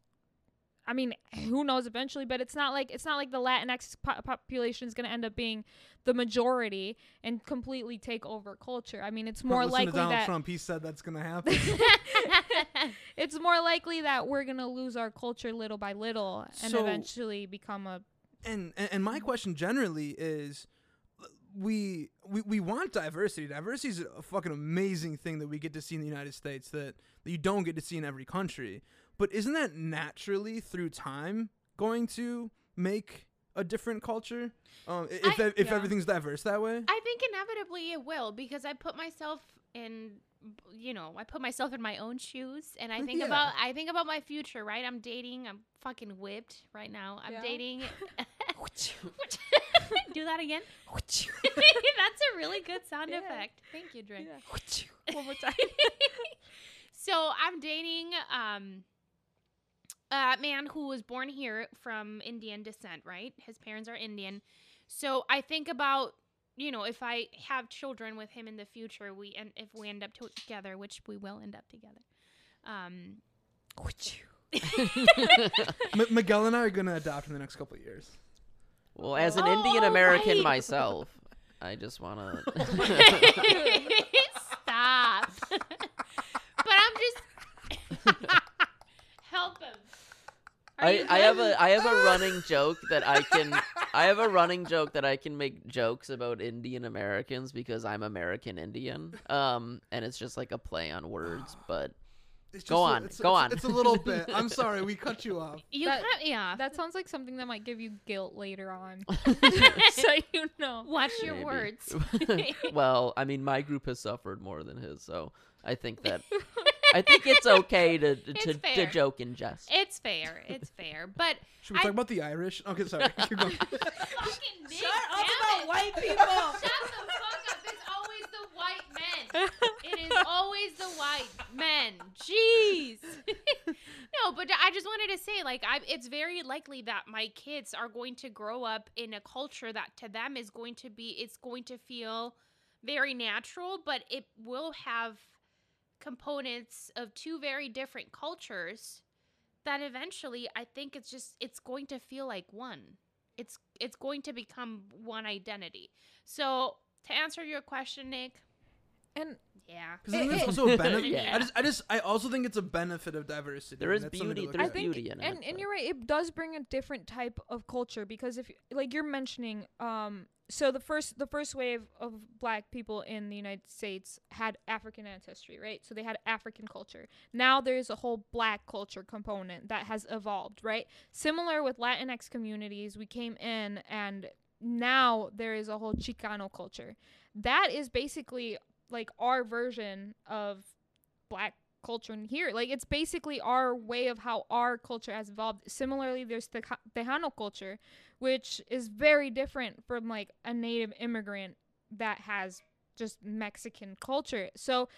i mean who knows eventually but it's not like it's not like the latinx po- population is gonna end up being the majority and completely take over culture i mean it's more Listen likely to Donald that Trump. He said that's gonna happen. it's more likely that we're gonna lose our culture little by little and So- eventually become a and, and and my question generally is we we we want diversity. Diversity is a fucking amazing thing that we get to see in the United States that, that you don't get to see in every country. But isn't that naturally through time going to make a different culture? Um, if I- if Yeah. everything's diverse that way. I think inevitably it will because I put myself in you know, I put myself in my own shoes and I think Yeah. about I think about my future, right? I'm dating, I'm fucking whipped right now. I'm Yeah. dating Do that again. That's a really good sound Yeah. effect. Thank you, Drake. one more time so I'm dating um a man who was born here from Indian descent, right? His parents are Indian. So I think about, you know, if I have children with him in the future, we and if we end up together, which we will end up together. Um M- Miguel and I are gonna adopt in the next couple of years. Well, as an Oh, Indian American right. myself, I just want to. Stop. but I'm just help him. I, I have a I have a running joke that I can I have a running joke that I can make jokes about Indian Americans because I'm American Indian. Um and it's just like a play on words, but It's Go just a- on, it's, go it's- on. It's a little bit. I'm sorry, we cut you off. You That- cut me off. that sounds like something that might give you guilt later on so you know Watch your maybe. words. well, I mean my group has suffered more than his, so I think that I think it's okay to to, It's to joke and jest. It's fair. It's fair. But Should we I- talk about the Irish? Okay, sorry. Keep going. fucking Shut up about it. white people. Shut the fuck up. It's always the white men. It is always the white men. Jeez. no, but I just wanted to say, like, I, it's very likely that my kids are going to grow up in a culture that to them is going to be, it's going to feel very natural, but it will have components of two very different cultures that eventually I think it's just it's going to feel like one. It's it's going to become one identity. So to answer your question, Nick, And Yeah. Because I think It- it's also a benefit. Yeah. I just, I just, I also think it's a benefit of diversity. There and is that's something to beauty- there's I at. think, beauty in it, and, and you're right. It does bring a different type of culture because if, like, you're mentioning, um, so the first the first wave of black people in the United States had African ancestry, right? So they had African culture. Now there's a whole black culture component that has evolved, right? Similar with Latinx communities, we came in and now there is a whole Chicano culture. That is basically like our version of black culture in here. Like it's basically our way of how our culture has evolved. Similarly, there's the Tejano culture, which is very different from like a native immigrant that has just Mexican culture. So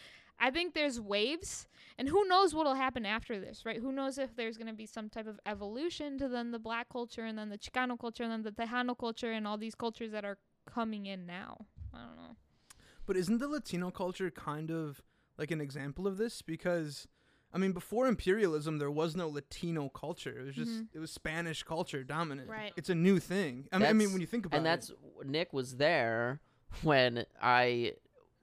I think there's waves, and who knows what'll happen after this, right? Who knows if there's gonna be some type of evolution to then the black culture, and then the Chicano culture, and then the Tejano culture, and all these cultures that are coming in now. I don't know. But isn't the Latino culture kind of like an example of this? Because I mean, before imperialism, there was no Latino culture. It was just Mhm. it was Spanish culture dominant. Right. It's a new thing. I mean, I mean, when you think about and it, that's Nick was there when I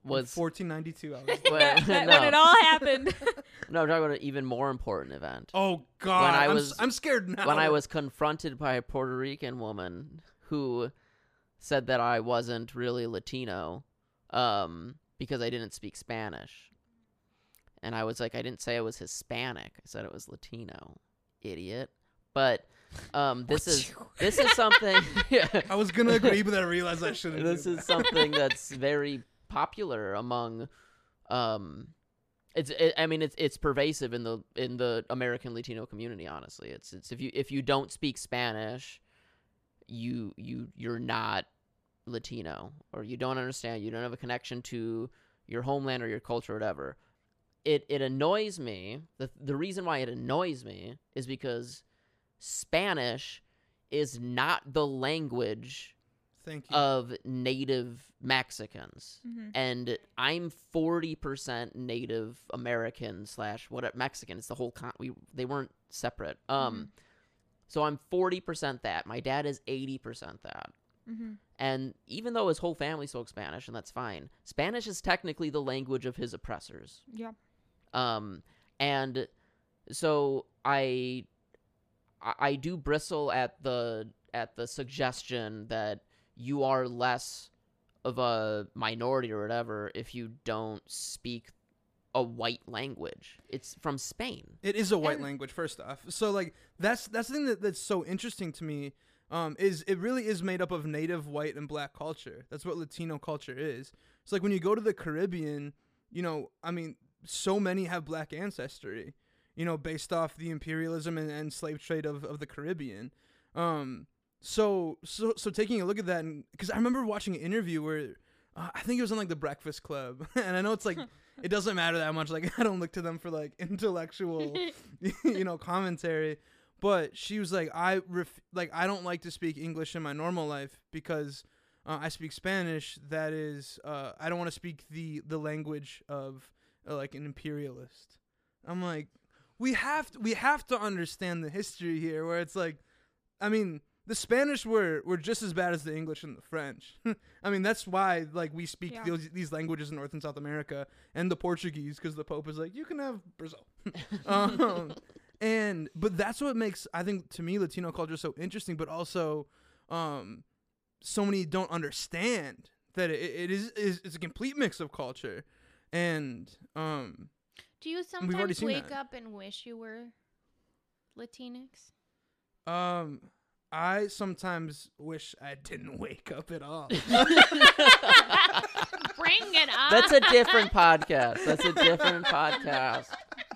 was 1492. I was when, no, When it all happened. no, I'm talking about an even more important event. oh God! I I'm, was- s- I'm scared now. when I was confronted by a Puerto Rican woman who said that I wasn't really Latino um, because I didn't speak Spanish. And I was like, I didn't say I was Hispanic. I said it was Latino, idiot. But um, this is this is something. yeah. I was gonna agree, but I realized I shouldn't. this do is something that's very popular among um it's it, i mean it's it's pervasive in the in the american latino community honestly it's it's if you if you don't speak spanish you you you're not latino or you don't understand you don't have a connection to your homeland or your culture or whatever it it annoys me the the reason why it annoys me is because spanish is not the language Thank you. of native Mexicans. Mhm. And I'm 40% Native American slash what Mexican. It's the whole con. We they weren't separate. Um, so I'm 40% that. My dad is 80% that. Mm-hmm. And even though his whole family spoke Spanish, and that's fine, Spanish is technically the language of his oppressors. Yeah. Um, and so I, I I do bristle at the at the suggestion that you are less of a minority or whatever if you don't speak a white language. It's from Spain. It is a white And- language, first off. So like that's that's the thing that, that's so interesting to me. Um, is it really is made up of native white and black culture. That's what Latino culture is. It's like when you go to the Caribbean, you know, I mean, so many have black ancestry, you know, based off the imperialism and, and slave trade of, of the Caribbean. Um, so so so taking a look at that, because I remember watching an interview where uh, I think it was on like the Breakfast Club, and I know it's like it doesn't matter that much. Like I don't look to them for like intellectual, you know, commentary. But she was like, I ref- like I don't like to speak English in my normal life because uh, I speak Spanish. That is, uh, I don't want to speak the the language of uh, like an imperialist. I'm like, we have to we have to understand the history here, where it's like, I mean, the Spanish were were just as bad as the English and the French. I mean, that's why like we speak Yeah. these, these languages in North and South America, and the Portuguese because the Pope is like, you can have Brazil. um, and but that's what makes I think to me Latino culture so interesting, but also, um, so many don't understand that it, it is, is it's a complete mix of culture, and um, Do you sometimes wake that. up and wish you were Latinx? um, I sometimes wish I didn't wake up at all. Bring it up. That's a different podcast. That's a different podcast.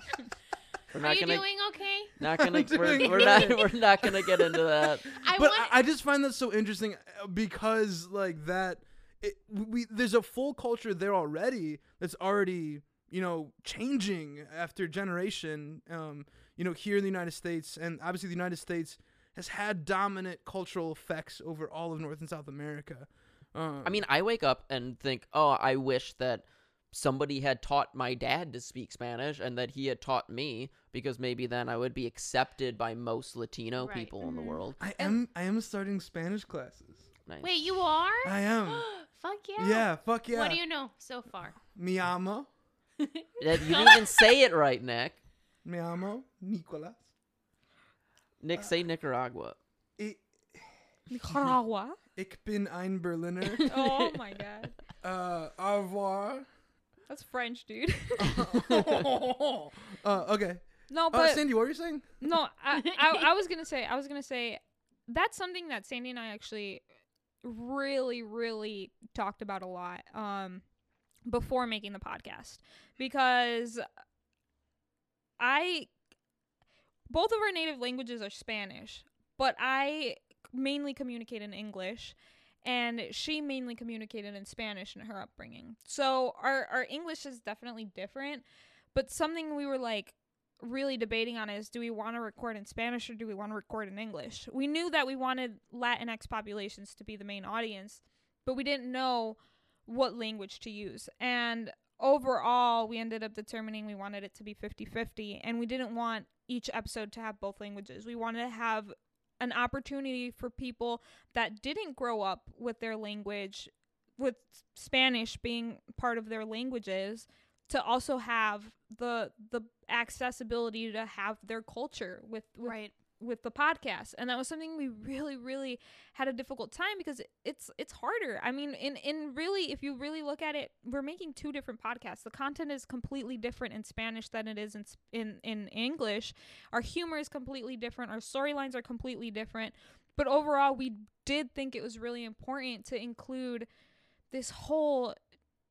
We're Are not you gonna doing okay? not gonna we're, we're not we're not gonna get into that. I but want. I, I just find that so interesting uh, because like that it, we there's a full culture there already that's already you know changing after generation um you know here in the United States and obviously the United States has had dominant cultural effects over all of North and South America um, I mean, I wake up and think, oh, I wish that somebody had taught my dad to speak Spanish and that he had taught me because maybe then I would be accepted by most Latino Right. people in the Mhm. world. I am I am starting Spanish classes Nice. Wait, you are? I am Fuck yeah. yeah fuck yeah What do you know so far? Mi amo. You didn't even say it right, Nick. Mi amo. Nicolas. Nick, say Nicaragua. I, Nicaragua. ich bin ein Berliner. oh my god. uh, au revoir. That's French, dude. uh, okay. no, Uh, but Sandy, what were you saying? no, I, I I was gonna say I was gonna say that's something that Sandy and I actually really really talked about a lot um before making the podcast because I both of our native languages are Spanish, but I mainly communicate in English and she mainly communicated in Spanish in her upbringing. So our our English is definitely different, but something we were like really debating on is do we want to record in Spanish or do we want to record in English? We knew that we wanted Latinx populations to be the main audience, but we didn't know what language to use. And overall, we ended up determining we wanted it to be 50-50 and we didn't want each episode to have both languages. We wanted to have an opportunity for people that didn't grow up with their language with Spanish being part of their languages to also have the the accessibility to have their culture with with, right. With the podcast and that was something we really really had a difficult time because it's it's harder. I mean in in really if you really look at it we're making two different podcasts. The content is completely different in spanish than it is in in in english. Our humor is completely different. Our storylines are completely different. But overall we did think it was really important to include this whole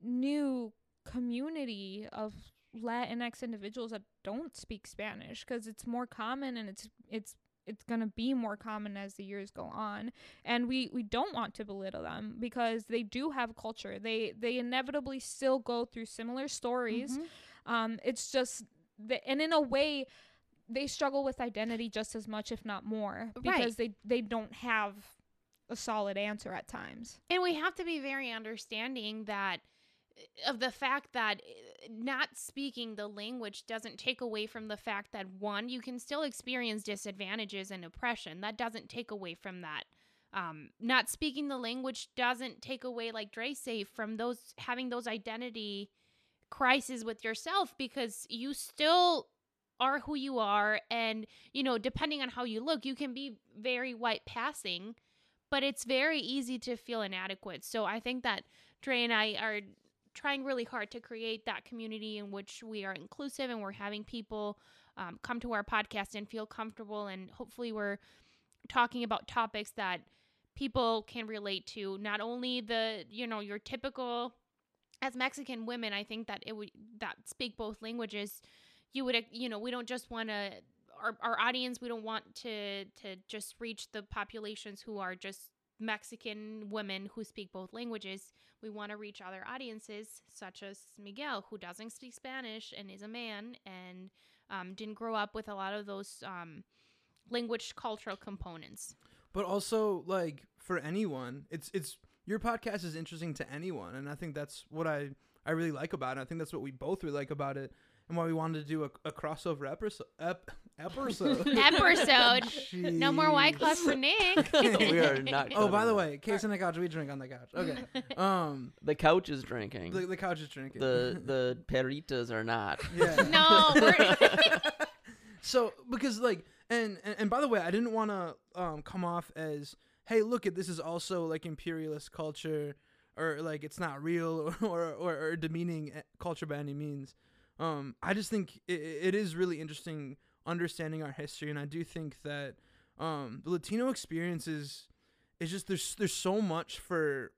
new community of Latinx individuals that don't speak Spanish because it's more common and it's it's it's going to be more common as the years go on and we we don't want to belittle them because they do have culture they they inevitably still go through similar stories Mhm. um it's just the, and in a way they struggle with identity just as much if not more Right. because they they don't have a solid answer at times And we have to be very understanding that of the fact that uh, not speaking the language doesn't take away from the fact that one, you can still experience disadvantages and oppression. That doesn't take away from that. Um, not speaking the language doesn't take away, like Dre say, from those having those identity crises with yourself because you still are who you are, and you know, depending on how you look, you can be very white passing but it's very easy to feel inadequate. So I think that Dre and I are trying really hard to create that community in which we are inclusive and we're having people um, come to our podcast and feel comfortable. And hopefully, we're talking about topics that people can relate to. Not only the, you know, your typical, as Mexican women, I think that it would, that speak both languages, you would, you know, we don't just want to our, our audience we don't want to to just reach the populations who are just mexican women who speak both languages we want to reach other audiences such as miguel who doesn't speak spanish and is a man and um, didn't grow up with a lot of those um, language cultural components But also, like for anyone, it's it's your podcast is interesting to anyone, and I think that's what I I really like about it. I think that's what we both really like about it, and why we wanted to do a, a crossover episode. Ep, episode. episode no more white class for nick we are not. Oh, by the way, case on the couch. We drink on the couch. Okay. Um, the couch is drinking. the, the couch is drinking. the the perritas are not. yeah. no we're so because like and, and and by the way i didn't want to um come off as hey look at this is also like imperialist culture or like it's not real or or, or demeaning eh, culture by any means um i just think it, it is really interesting understanding our history and i do think that um the latino experience is is just there's there's so much for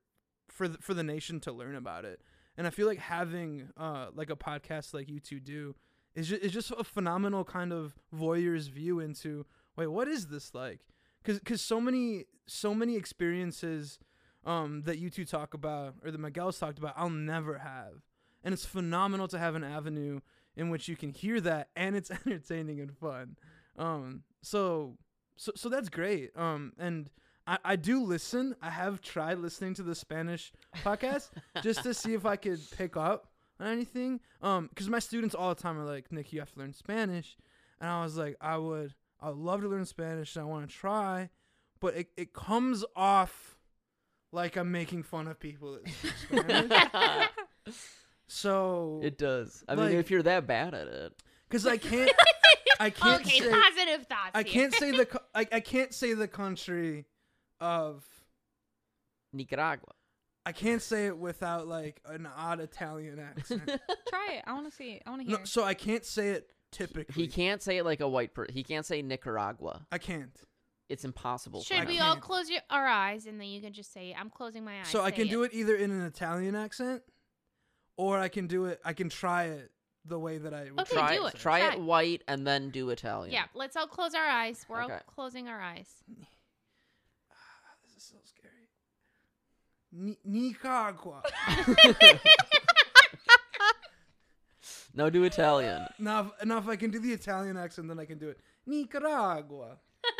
for the, for the nation to learn about it. And i feel like having uh like a podcast like you two do is just, is just a phenomenal kind of voyeur's view into wait what is this like? Because because so many so many experiences um that you two talk about or that miguel's talked about i'll never have. And it's phenomenal to have an avenue in which you can hear that and it's entertaining and fun um so so so that's great um and I, I do listen. I have tried listening to the Spanish podcast just to see if I could pick up on anything. Um, because my students all the time are like, Nick, you have to learn Spanish, and I was like, I would, I would love to learn Spanish. And I want to try, but it it comes off like I'm making fun of people that speak Spanish. So It does. I mean, if you're that bad at it, because I can't I can't okay, say positive thoughts. I here. can't say the co- I, I can't say the country of Nicaragua. I can't say it without like an odd Italian accent. Try it. I want to see. I want to hear. no, so I can't say it typically. He can't say it like a white person. He can't say Nicaragua. I can't. It's impossible. for Should him. we all can't. close your, our eyes and then you can just say, "I'm closing my eyes." So I say can do it either in an Italian accent, or I can do it. I can try it the way that I would Okay, try do it. it. Try Try it it. white and then do Italian. Yeah, let's all close our eyes. We're Okay. all closing our eyes. Ah, this is so scary. Ni- Nicaragua. No, do Italian. now, if, now, if I can do the Italian accent, then I can do it. Nicaragua.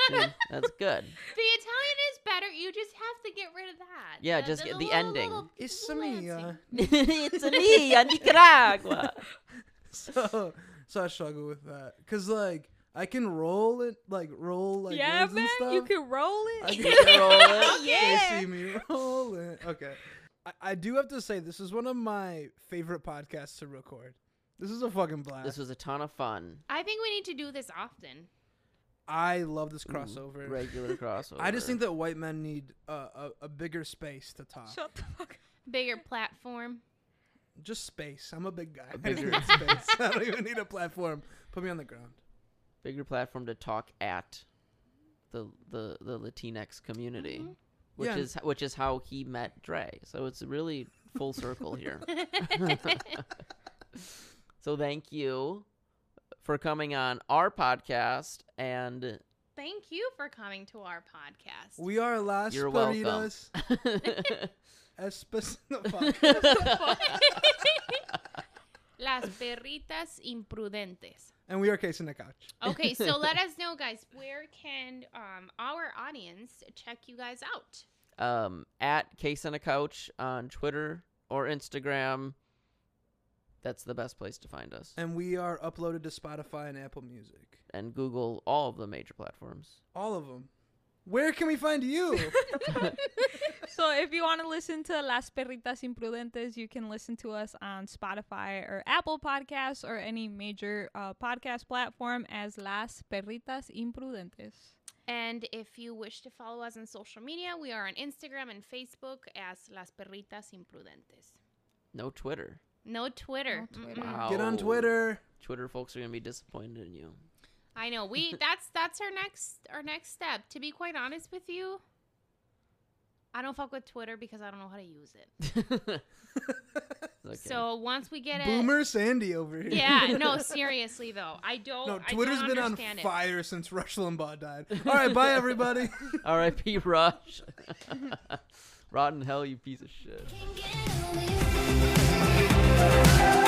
See, that's good. The Italian is better. You just have to get rid of that. Yeah, just get the little- ending. little It's lancing. me. Uh, it's a me, a Nicaragua. so, so I struggle with that because like I can roll it, like roll like yeah, words and man. stuff. You can roll it. I it. can roll it. yeah. They see me roll it. Okay. I, I do have to say this is one of my favorite podcasts to record. This is a fucking blast. This was a ton of fun. I think we need to do this often. I love this Ooh, crossover. regular crossover. I just think that white men need a, a, a bigger space to talk. Shut the fuck. up. Bigger platform. Just space. I'm a big guy. A I just bigger- need space. I don't even need a platform. Put me on the ground. bigger platform to talk at the the the Latinx community, Mhm. which Yeah. is which is how he met Dre. So it's really full circle here. so thank you for coming on our podcast and Thank you for coming to our podcast. We are Las You're welcome. Peritas. Espe- Las perritas imprudentes. and we are Case in the Couch. Okay, so let us know, guys. Where can um, our audience check you guys out? um, at Case on a Couch on Twitter or Instagram. That's the best place to find us. And we are uploaded to Spotify and Apple Music. And Google all of the major platforms. All of them. Where can we find you? So if you want to listen to Las Perritas Imprudentes, you can listen to us on Spotify or Apple Podcasts or any major uh, podcast platform as Las Perritas Imprudentes. And if you wish to follow us on social media, we are on Instagram and Facebook as Las Perritas Imprudentes. No Twitter. No Twitter. No Twitter. Wow. Get on Twitter. Twitter folks are gonna be disappointed in you. I know. We that's that's our next our next step. To be quite honest with you, I don't fuck with Twitter because I don't know how to use it. Okay. So once we get it, Boomer Sandy over here. yeah. No, seriously though, I don't. No, I Twitter's don't been on understand it. fire since Rush Limbaugh died. All right, bye everybody. R.I.P. Rush. Rotten hell, you piece of shit. Get away.